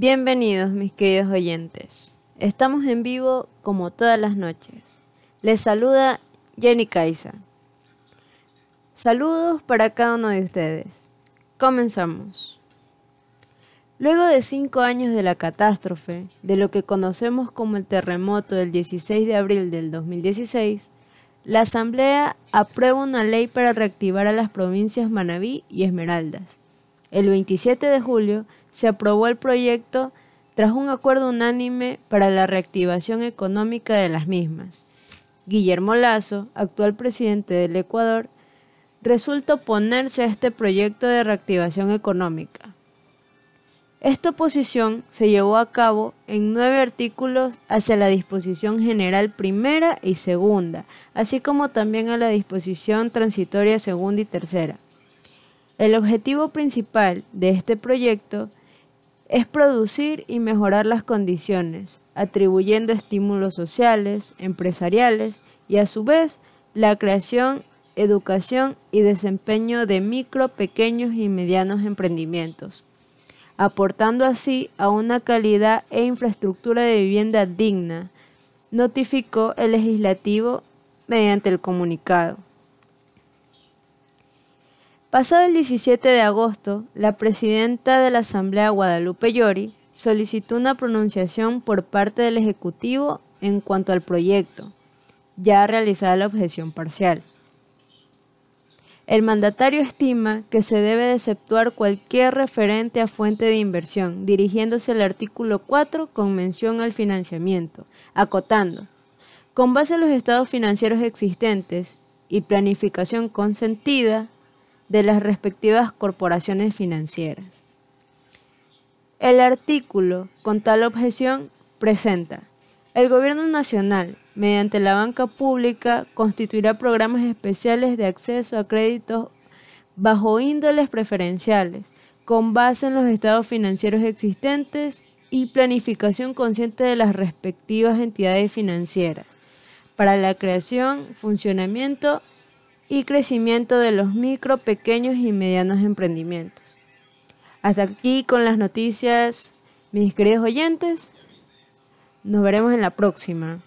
Bienvenidos mis queridos oyentes. Estamos en vivo como todas las noches. Les saluda Jenny Kaisa. Saludos para cada uno de ustedes. Comenzamos. Luego de cinco años de la catástrofe, de lo que conocemos como el terremoto del 16 de abril del 2016, la Asamblea aprueba una ley para reactivar a las provincias Manabí y Esmeraldas. El 27 de julio se aprobó el proyecto tras un acuerdo unánime para la reactivación económica de las mismas. Guillermo Lazo, actual presidente del Ecuador, resulta oponerse a este proyecto de reactivación económica. Esta oposición se llevó a cabo en nueve artículos hacia la disposición general primera y segunda, así como también a la disposición transitoria segunda y tercera. El objetivo principal de este proyecto es producir y mejorar las condiciones, atribuyendo estímulos sociales, empresariales y a su vez la creación, educación y desempeño de micro, pequeños y medianos emprendimientos aportando así a una calidad e infraestructura de vivienda digna, notificó el legislativo mediante el comunicado. Pasado el 17 de agosto, la presidenta de la Asamblea Guadalupe Llori solicitó una pronunciación por parte del Ejecutivo en cuanto al proyecto, ya realizada la objeción parcial. El mandatario estima que se debe exceptuar cualquier referente a fuente de inversión, dirigiéndose al artículo 4 con mención al financiamiento, acotando, con base en los estados financieros existentes y planificación consentida de las respectivas corporaciones financieras. El artículo, con tal objeción, presenta el Gobierno Nacional, mediante la banca pública, constituirá programas especiales de acceso a créditos bajo índoles preferenciales, con base en los estados financieros existentes y planificación consciente de las respectivas entidades financieras, para la creación, funcionamiento y crecimiento de los micro, pequeños y medianos emprendimientos. Hasta aquí con las noticias, mis queridos oyentes. Nos veremos en la próxima.